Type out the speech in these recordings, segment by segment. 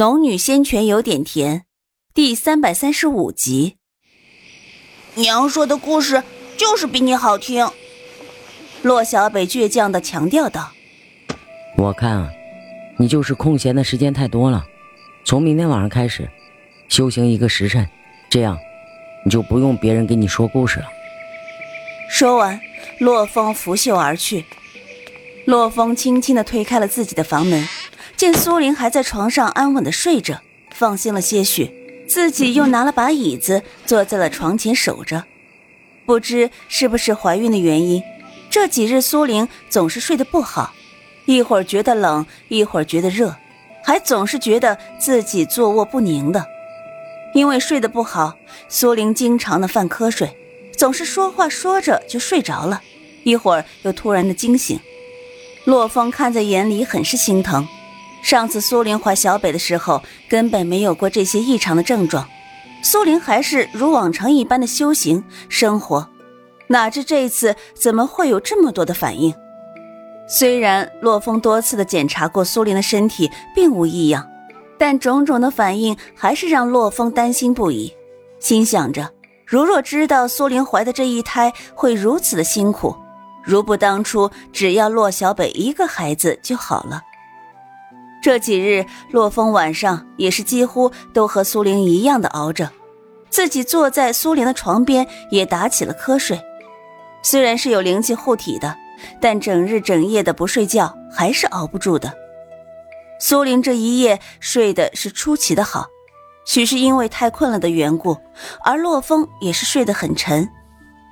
农女仙泉有点甜，第三百三十五集。娘说的故事就是比你好听。骆小北倔强的强调道：“我看啊，你就是空闲的时间太多了。从明天晚上开始，修行一个时辰，这样你就不用别人给你说故事了。”说完，洛风拂袖而去。洛风轻轻的推开了自己的房门。见苏玲还在床上安稳的睡着，放心了些许，自己又拿了把椅子坐在了床前守着。不知是不是怀孕的原因，这几日苏玲总是睡得不好，一会儿觉得冷，一会儿觉得热，还总是觉得自己坐卧不宁的。因为睡得不好，苏玲经常的犯瞌睡，总是说话说着就睡着了，一会儿又突然的惊醒。洛风看在眼里，很是心疼。上次苏玲怀小北的时候，根本没有过这些异常的症状，苏玲还是如往常一般的修行生活，哪知这次怎么会有这么多的反应？虽然洛风多次的检查过苏玲的身体，并无异样，但种种的反应还是让洛风担心不已，心想着，如若知道苏玲怀的这一胎会如此的辛苦，如不当初只要洛小北一个孩子就好了。这几日，洛风晚上也是几乎都和苏玲一样的熬着，自己坐在苏玲的床边也打起了瞌睡。虽然是有灵气护体的，但整日整夜的不睡觉还是熬不住的。苏玲这一夜睡的是出奇的好，许是因为太困了的缘故，而洛风也是睡得很沉，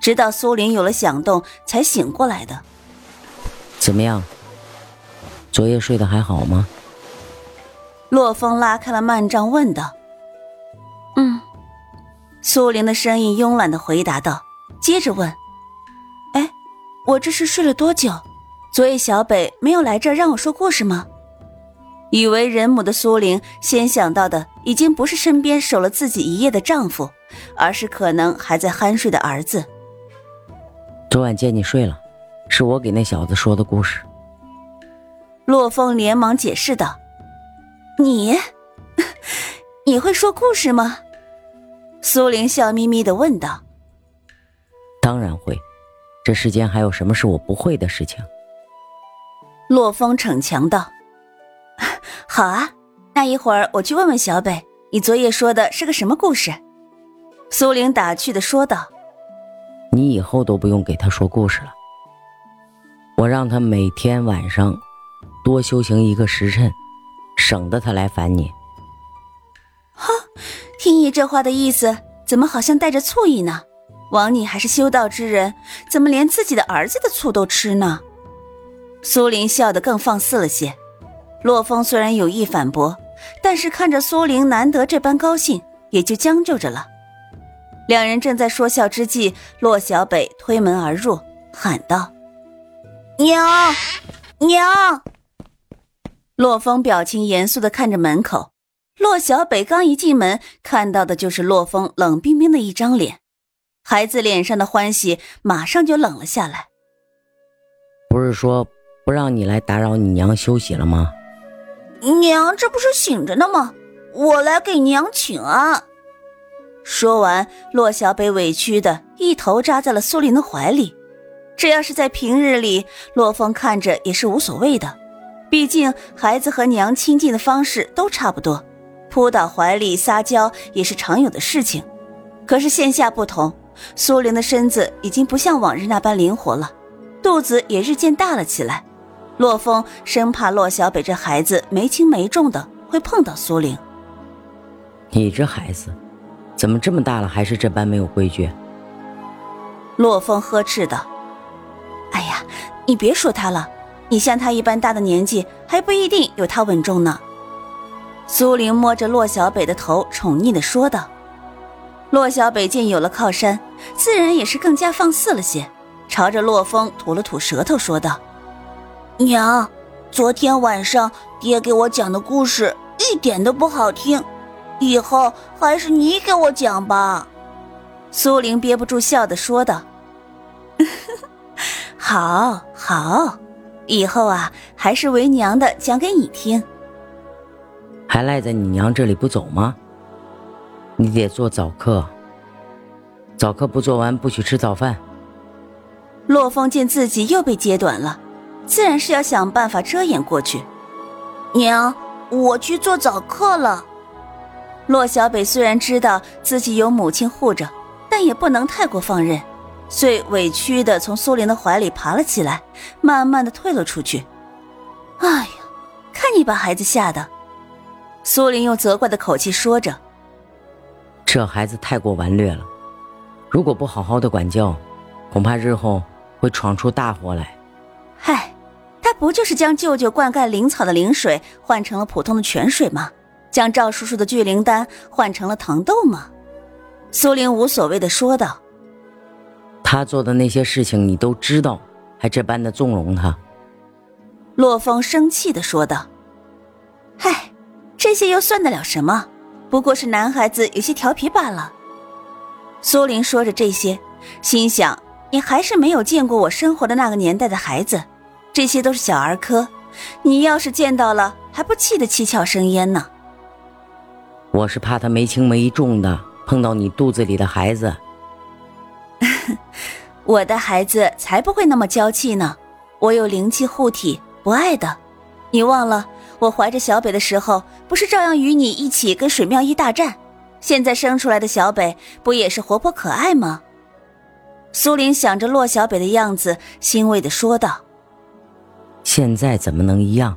直到苏玲有了响动才醒过来的。怎么样？昨夜睡得还好吗？洛风拉开了幔帐，问道：“嗯。”苏玲的声音慵懒的回答道，接着问：“哎，我这是睡了多久？昨夜小北没有来这儿让我说故事吗？”以为人母的苏玲，先想到的已经不是身边守了自己一夜的丈夫，而是可能还在酣睡的儿子。昨晚见你睡了，是我给那小子说的故事。洛风连忙解释道。你，你会说故事吗？苏玲笑眯眯的问道。当然会，这世间还有什么是我不会的事情？洛风逞强道。好啊，那一会儿我去问问小北，你昨夜说的是个什么故事？苏玲打趣的说道。你以后都不用给他说故事了，我让他每天晚上多修行一个时辰。省得他来烦你。哈，听你这话的意思，怎么好像带着醋意呢？枉你还是修道之人，怎么连自己的儿子的醋都吃呢？苏玲笑得更放肆了些。洛风虽然有意反驳，但是看着苏玲难得这般高兴，也就将就着了。两人正在说笑之际，洛小北推门而入，喊道：“娘，娘！”洛风表情严肃的看着门口，洛小北刚一进门，看到的就是洛风冷冰冰的一张脸，孩子脸上的欢喜马上就冷了下来。不是说不让你来打扰你娘休息了吗？娘这不是醒着呢吗？我来给娘请安。说完，洛小北委屈的一头扎在了苏林的怀里。这要是在平日里，洛风看着也是无所谓的。毕竟孩子和娘亲近的方式都差不多，扑到怀里撒娇也是常有的事情。可是现下不同，苏玲的身子已经不像往日那般灵活了，肚子也日渐大了起来。洛风生怕洛小北这孩子没轻没重的会碰到苏玲。你这孩子，怎么这么大了还是这般没有规矩？洛风呵斥道：“哎呀，你别说他了。”你像他一般大的年纪，还不一定有他稳重呢。苏玲摸着骆小北的头，宠溺的说道。骆小北见有了靠山，自然也是更加放肆了些，朝着骆风吐了吐舌头，说道：“娘，昨天晚上爹给我讲的故事一点都不好听，以后还是你给我讲吧。”苏玲憋不住笑的说道：“好 好。”以后啊，还是为娘的讲给你听。还赖在你娘这里不走吗？你得做早课，早课不做完不许吃早饭。洛风见自己又被揭短了，自然是要想办法遮掩过去。娘，我去做早课了。洛小北虽然知道自己有母亲护着，但也不能太过放任，遂委屈的从苏玲的怀里爬了起来，慢慢的退了出去。哎呀，看你把孩子吓的！苏玲用责怪的口气说着：“这孩子太过顽劣了，如果不好好的管教，恐怕日后会闯出大祸来。”嗨，他不就是将舅舅灌溉灵草的灵水换成了普通的泉水吗？将赵叔叔的聚灵丹换成了糖豆吗？苏玲无所谓的说道：“他做的那些事情你都知道，还这般的纵容他。”洛风生气的说道：“嗨，这些又算得了什么？不过是男孩子有些调皮罢了。”苏林说着这些，心想：“你还是没有见过我生活的那个年代的孩子，这些都是小儿科。你要是见到了，还不气得七窍生烟呢？”我是怕他没轻没重的碰到你肚子里的孩子。我的孩子才不会那么娇气呢，我有灵气护体，不爱的。你忘了我怀着小北的时候，不是照样与你一起跟水妙一大战？现在生出来的小北不也是活泼可爱吗？苏玲想着洛小北的样子，欣慰的说道：“现在怎么能一样？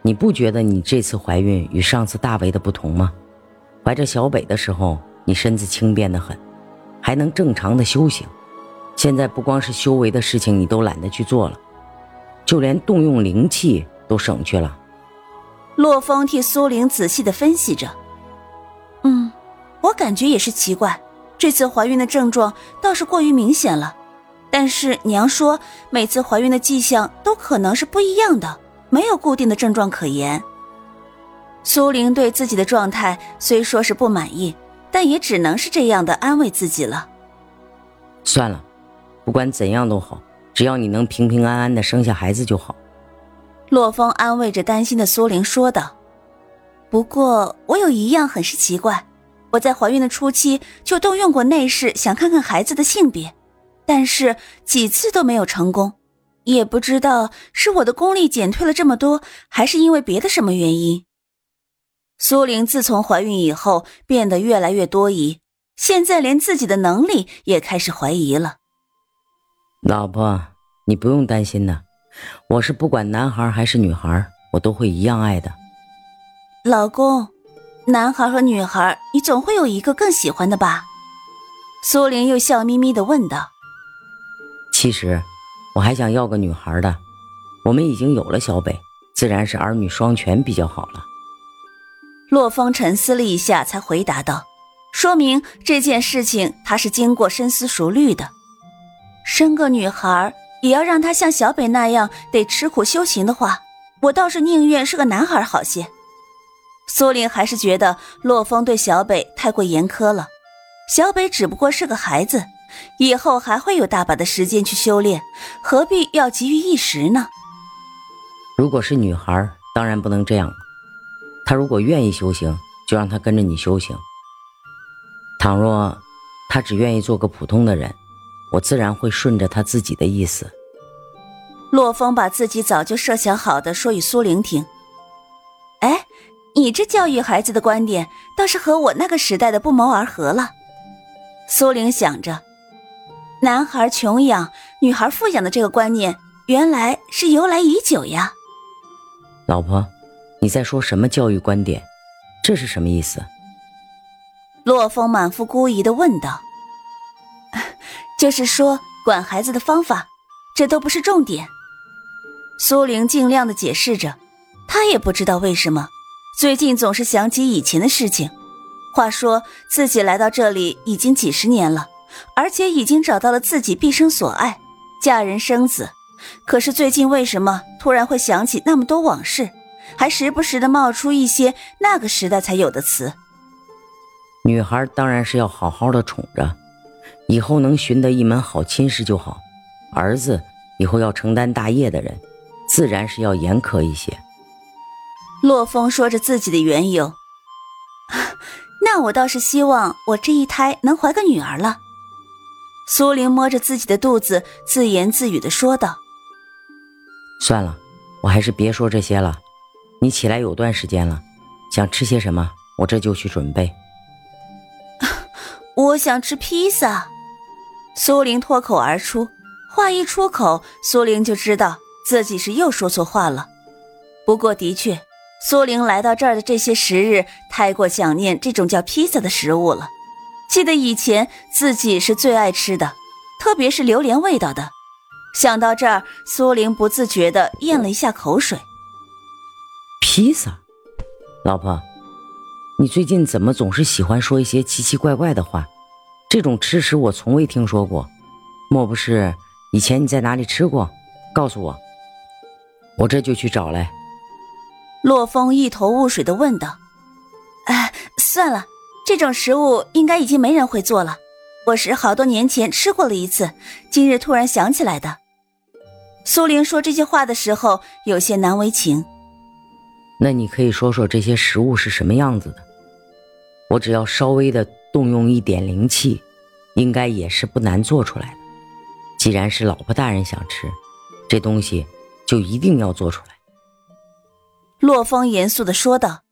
你不觉得你这次怀孕与上次大为的不同吗？”怀着小北的时候，你身子轻便的很，还能正常的修行。现在不光是修为的事情，你都懒得去做了，就连动用灵气都省去了。洛风替苏玲仔细的分析着，嗯，我感觉也是奇怪，这次怀孕的症状倒是过于明显了。但是娘说，每次怀孕的迹象都可能是不一样的，没有固定的症状可言。苏玲对自己的状态虽说是不满意，但也只能是这样的安慰自己了。算了，不管怎样都好，只要你能平平安安的生下孩子就好。洛风安慰着担心的苏玲说道：“不过我有一样很是奇怪，我在怀孕的初期就动用过内视，想看看孩子的性别，但是几次都没有成功，也不知道是我的功力减退了这么多，还是因为别的什么原因。”苏玲自从怀孕以后，变得越来越多疑，现在连自己的能力也开始怀疑了。老婆，你不用担心的，我是不管男孩还是女孩，我都会一样爱的。老公，男孩和女孩，你总会有一个更喜欢的吧？苏玲又笑眯眯的问道。其实，我还想要个女孩的，我们已经有了小北，自然是儿女双全比较好了。洛风沉思了一下，才回答道：“说明这件事情他是经过深思熟虑的。生个女孩也要让她像小北那样得吃苦修行的话，我倒是宁愿是个男孩好些。”苏玲还是觉得洛风对小北太过严苛了。小北只不过是个孩子，以后还会有大把的时间去修炼，何必要急于一时呢？如果是女孩，当然不能这样。她如果愿意修行，就让她跟着你修行。倘若他只愿意做个普通的人，我自然会顺着他自己的意思。洛风把自己早就设想好的说与苏玲听。哎，你这教育孩子的观点倒是和我那个时代的不谋而合了。苏玲想着，男孩穷养，女孩富养的这个观念，原来是由来已久呀。老婆。你在说什么教育观点？这是什么意思？洛风满腹狐疑的问道。就是说管孩子的方法，这都不是重点。苏玲尽量的解释着，她也不知道为什么，最近总是想起以前的事情。话说自己来到这里已经几十年了，而且已经找到了自己毕生所爱，嫁人生子。可是最近为什么突然会想起那么多往事？还时不时的冒出一些那个时代才有的词。女孩当然是要好好的宠着，以后能寻得一门好亲事就好。儿子以后要承担大业的人，自然是要严苛一些。洛风说着自己的缘由。那我倒是希望我这一胎能怀个女儿了。苏玲摸着自己的肚子，自言自语的说道：“算了，我还是别说这些了。你起来有段时间了，想吃些什么，我这就去准备。”我想吃披萨。苏玲脱口而出，话一出口，苏玲就知道自己是又说错话了。不过的确。苏玲来到这儿的这些时日，太过想念这种叫披萨的食物了。记得以前自己是最爱吃的，特别是榴莲味道的。想到这儿，苏玲不自觉地咽了一下口水。披萨，老婆，你最近怎么总是喜欢说一些奇奇怪怪的话？这种吃食我从未听说过，莫不是以前你在哪里吃过？告诉我，我这就去找来。洛风一头雾水的问道：“哎，算了，这种食物应该已经没人会做了。我是好多年前吃过了一次，今日突然想起来的。”苏玲说这些话的时候有些难为情。那你可以说说这些食物是什么样子的？我只要稍微的动用一点灵气，应该也是不难做出来的。既然是老婆大人想吃，这东西就一定要做出来。洛风严肃的说道。